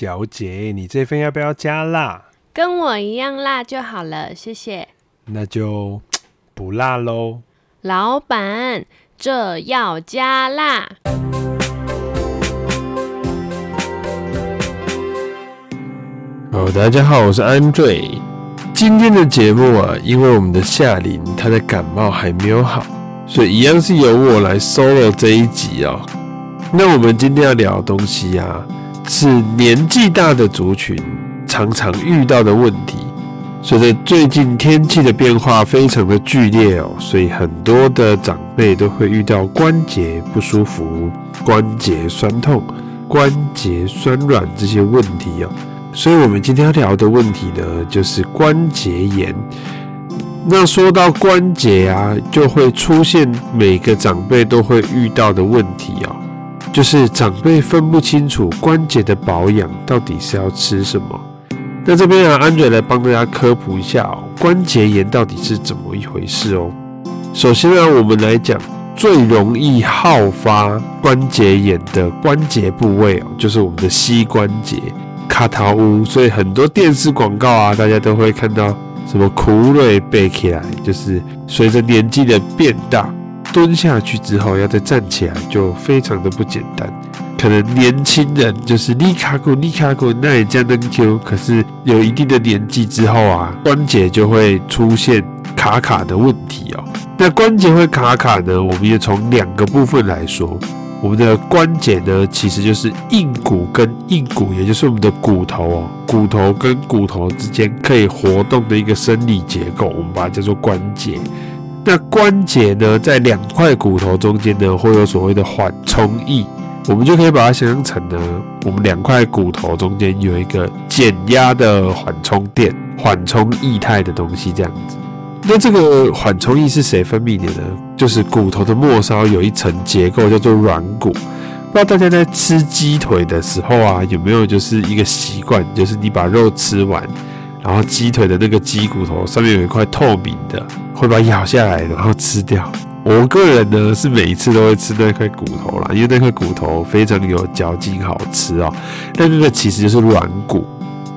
小姐，你这份要不要加辣？跟我一样辣就好了，谢谢。那就不辣喽。老板，这要加辣。好，大家好，我是 Andre。今天的节目啊，因为我们的夏琳她的感冒还没有好，所以一样是由我来 solo 这一集哦。那我们今天要聊的东西啊，是年纪大的族群常常遇到的问题。随着最近天气的变化非常的剧烈哦，所以很多的长辈都会遇到关节不舒服、关节酸痛、关节酸软这些问题哦。所以我们今天要聊的问题呢，就是关节炎。那说到关节啊，就会出现每个长辈都会遇到的问题哦，就是长辈分不清楚关节的保养到底是要吃什么。那这边啊，Andre 来帮大家科普一下哦，关节炎到底是怎么一回事哦。首先呢，我们来讲最容易好发关节炎的关节部位哦，就是我们的膝关节、卡塔乌。所以很多电视广告啊，大家都会看到什么苦瑞背起来，就是随着年纪的变大，蹲下去之后要再站起来，就非常的不简单。可能年轻人就是立卡骨、立卡骨，那也这样能 Q。可是有一定的年纪之后啊，关节就会出现卡卡的问题哦。那关节会卡卡呢？我们也从两个部分来说。我们的关节呢，其实就是硬骨跟硬骨，也就是我们的骨头哦，骨头跟骨头之间可以活动的一个生理结构，我们把它叫做关节。那关节呢，在两块骨头中间呢，会有所谓的缓冲翼。我们就可以把它想象成呢，我们两块骨头中间有一个减压的缓冲垫、缓冲液态的东西，这样子。那这个缓冲液是谁分泌的呢？就是骨头的末梢有一层结构叫做软骨。不知道大家在吃鸡腿的时候啊，有没有就是一个习惯，就是你把肉吃完，然后鸡腿的那个鸡骨头上面有一块透明的，会把它咬下来，然后吃掉。我个人呢是每一次都会吃那块骨头啦，因为那块骨头非常有嚼劲，好吃哦。但那个其实就是软骨，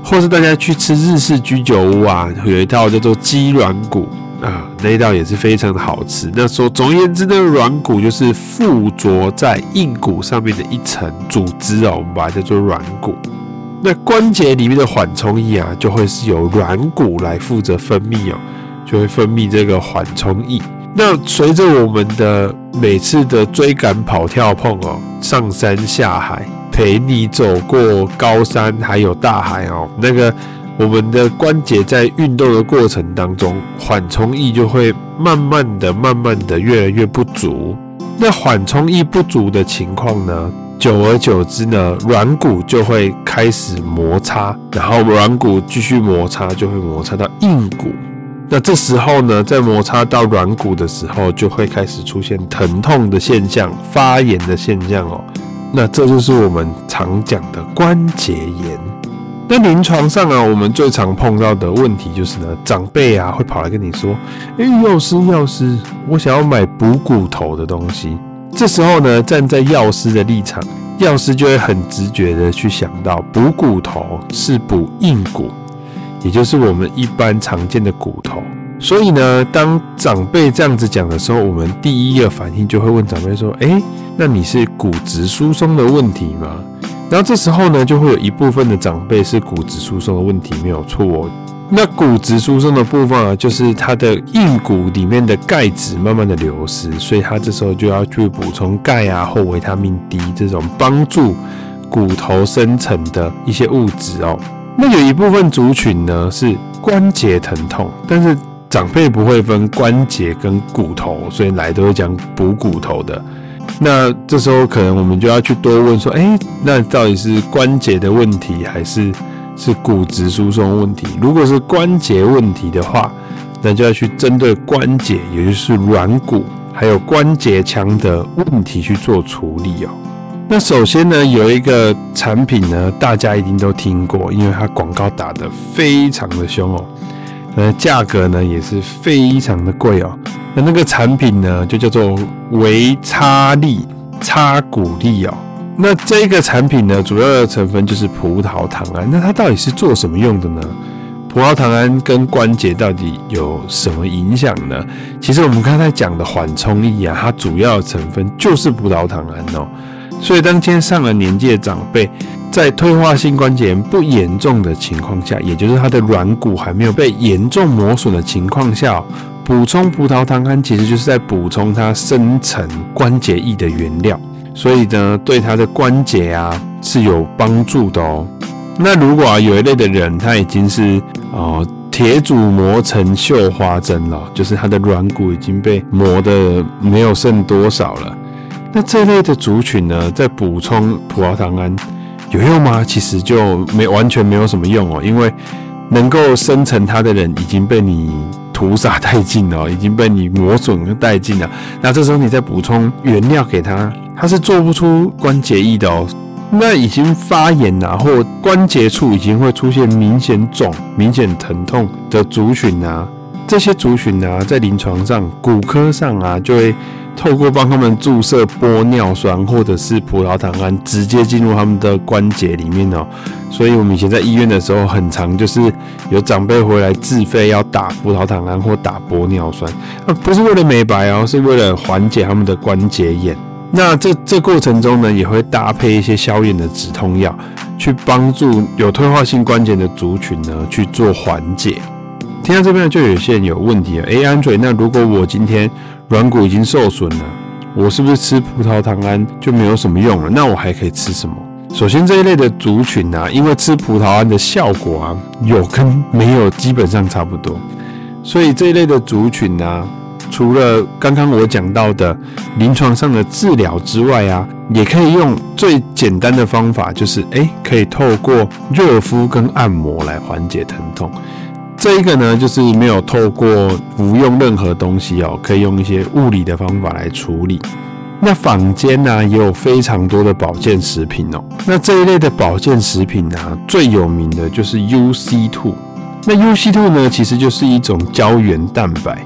或是大家去吃日式居酒屋啊，有一道叫做鸡软骨啊，那一道也是非常的好吃。那说总而言之，那个软骨就是附着在硬骨上面的一层组织哦，我们把它叫做软骨。那关节里面的缓冲液啊，就会是由软骨来负责分泌哦，就会分泌这个缓冲液。那随着我们的每次的追赶、跑、跳、碰哦，上山下海，陪你走过高山还有大海哦，那个我们的关节在运动的过程当中，缓冲液就会慢慢的、慢慢的越来越不足。那缓冲液不足的情况呢，久而久之呢，软骨就会开始摩擦，然后软骨继续摩擦，就会摩擦到硬骨。那这时候呢，在摩擦到软骨的时候，就会开始出现疼痛的现象、发炎的现象哦。那这就是我们常讲的关节炎。那临床上啊，我们最常碰到的问题就是呢，长辈啊会跑来跟你说：“哎，药师，药师，我想要买补骨头的东西。”这时候呢，站在药师的立场，药师就会很直觉的去想到，补骨头是补硬骨。也就是我们一般常见的骨头，所以呢，当长辈这样子讲的时候，我们第一个反应就会问长辈说：“诶，那你是骨质疏松的问题吗？”然后这时候呢，就会有一部分的长辈是骨质疏松的问题没有错。那骨质疏松的部分啊，就是它的硬骨里面的钙质慢慢的流失，所以它这时候就要去补充钙啊或维他命 D 这种帮助骨头生成的一些物质哦。那有一部分族群呢是关节疼痛，但是长辈不会分关节跟骨头，所以来都会讲补骨头的。那这时候可能我们就要去多问说，哎，那到底是关节的问题，还是是骨质疏松问题？如果是关节问题的话，那就要去针对关节，也就是软骨还有关节腔的问题去做处理哦。那首先呢，有一个产品呢，大家一定都听过，因为它广告打得非常的凶哦，呃，价格呢也是非常的贵哦。那那个产品呢，就叫做维差利擦骨力哦。那这个产品呢，主要的成分就是葡萄糖胺。那它到底是做什么用的呢？葡萄糖胺跟关节到底有什么影响呢？其实我们刚才讲的缓冲液啊，它主要的成分就是葡萄糖胺哦。所以当今天上了年纪的长辈，在退化性关节炎不严重的情况下，也就是他的软骨还没有被严重磨损的情况下，补充葡萄糖胺其实就是在补充它生成关节液的原料。所以呢，对他的关节啊是有帮助的哦。那如果啊有一类的人，他已经是哦铁杵磨成绣花针了，就是他的软骨已经被磨得没有剩多少了。那这类的族群呢，在补充葡萄糖胺有用吗？其实就没完全没有什么用哦，因为能够生成它的人已经被你屠杀殆尽了，已经被你磨损殆尽了。那这时候你再补充原料给他。它是做不出关节液的哦。那已经发炎啊，或关节处已经会出现明显肿、明显疼痛的族群啊，这些族群啊，在临床上、骨科上啊，就会透过帮他们注射玻尿酸或者是葡萄糖胺，直接进入他们的关节里面哦。所以我们以前在医院的时候，很常就是有长辈回来自费要打葡萄糖胺或打玻尿酸，那不是为了美白哦，是为了缓解他们的关节炎。那这这过程中呢，也会搭配一些消炎的止痛药，去帮助有退化性关节的族群呢去做缓解。听到这边就有些人有问题了，哎，Andre，那如果我今天软骨已经受损了，我是不是吃葡萄糖胺就没有什么用了？那我还可以吃什么？首先这一类的族群啊，因为吃葡萄胺的效果啊，有跟没有基本上差不多，所以这一类的族群啊。除了刚刚我讲到的临床上的治疗之外啊，也可以用最简单的方法，就是诶，可以透过热敷跟按摩来缓解疼痛。这一个呢，就是没有透过服用任何东西哦，可以用一些物理的方法来处理。那坊间呢，也有非常多的保健食品哦。那这一类的保健食品呢，最有名的就是 UC2。那 UC2 呢，其实就是一种胶原蛋白。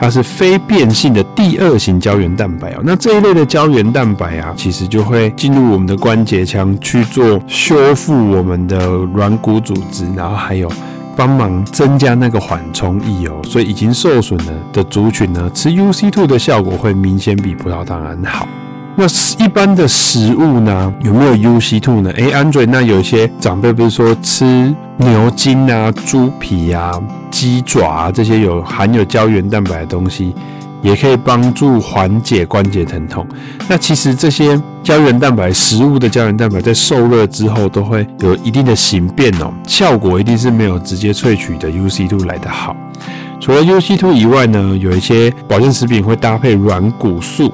它是非变性的第二型胶原蛋白哦，那这一类的胶原蛋白啊，其实就会进入我们的关节腔去做修复我们的软骨组织，然后还有帮忙增加那个缓冲液哦，所以已经受损了的族群呢，吃 U C two 的效果会明显比葡萄糖胺好。那一般的食物呢，有没有 UC2 呢？诶，Andre，那有些长辈不是说吃牛筋啊、猪皮啊、鸡爪啊这些有含有胶原蛋白的东西，也可以帮助缓解关节疼痛。那其实这些胶原蛋白食物的胶原蛋白在受热之后都会有一定的形变哦，效果一定是没有直接萃取的 UC two 来得好。除了 UC two 以外呢，有一些保健食品会搭配软骨素。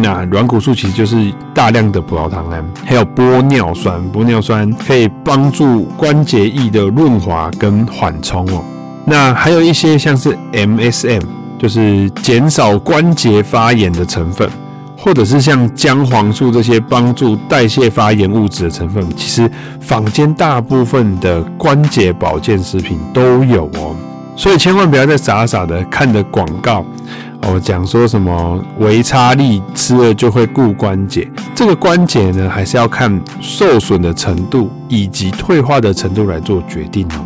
那软骨素其实就是大量的葡萄糖胺，还有玻尿酸。玻尿酸可以帮助关节液的润滑跟缓冲哦。那还有一些像是 MSM，就是减少关节发炎的成分，或者是像姜黄素这些帮助代谢发炎物质的成分。其实坊间大部分的关节保健食品都有哦，所以千万不要再傻傻的看着广告。哦，讲说什么维他力吃了就会固关节，这个关节呢，还是要看受损的程度以及退化的程度来做决定哦。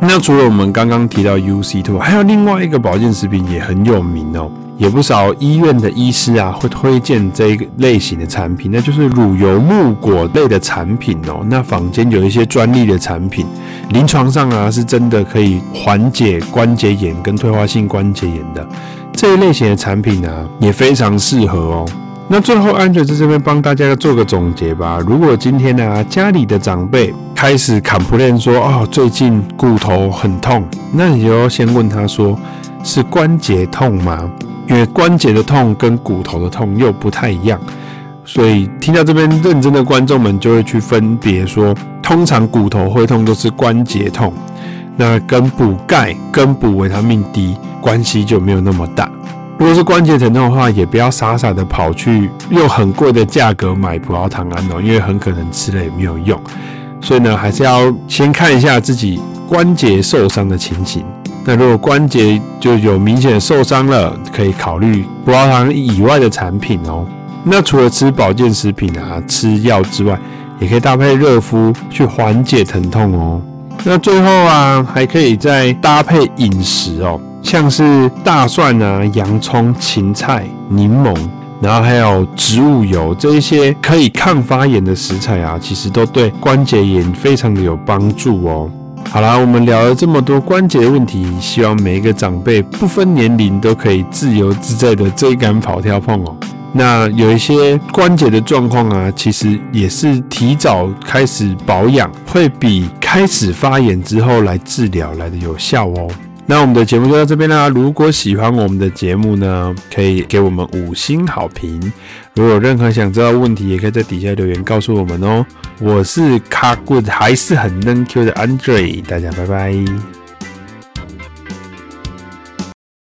那除了我们刚刚提到 UC Two，还有另外一个保健食品也很有名哦，也不少医院的医师啊会推荐这一类型的产品，那就是乳油木果类的产品哦。那坊间有一些专利的产品，临床上啊是真的可以缓解关节炎跟退化性关节炎的。这一类型的产品呢、啊，也非常适合哦。那最后，Andre 在这边帮大家做个总结吧。如果今天呢、家里的长辈开始 complain 说，哦，最近骨头很痛，那你就要先问他说，是关节痛吗？因为关节的痛跟骨头的痛又不太一样，所以听到这边认真的观众们就会去分别说，通常骨头会痛都是关节痛。那跟补钙、跟补维他命 D 关系就没有那么大。如果是关节疼痛的话，也不要傻傻的跑去用很贵的价格买葡萄糖胺哦，因为很可能吃了也没有用。所以呢，还是要先看一下自己关节受伤的情形。那如果关节就有明显受伤了，可以考虑葡萄糖以外的产品哦。那除了吃保健食品啊、吃药之外，也可以搭配热敷去缓解疼痛哦。那最后啊，还可以再搭配饮食哦，像是大蒜啊、洋葱、芹菜、柠檬，然后还有植物油这一些可以抗发炎的食材啊，其实都对关节炎非常的有帮助哦。好啦，我们聊了这么多关节的问题，希望每一个长辈不分年龄都可以自由自在的追赶跑跳碰哦。那有一些关节的状况啊，其实也是提早开始保养，会比开始发炎之后来治疗来的有效哦。那我们的节目就到这边啦。如果喜欢我们的节目呢，可以给我们五星好评。如果有任何想知道问题，也可以在底下留言告诉我们哦。我是卡 good 还是很嫩 Q 的 Andre，大家拜拜。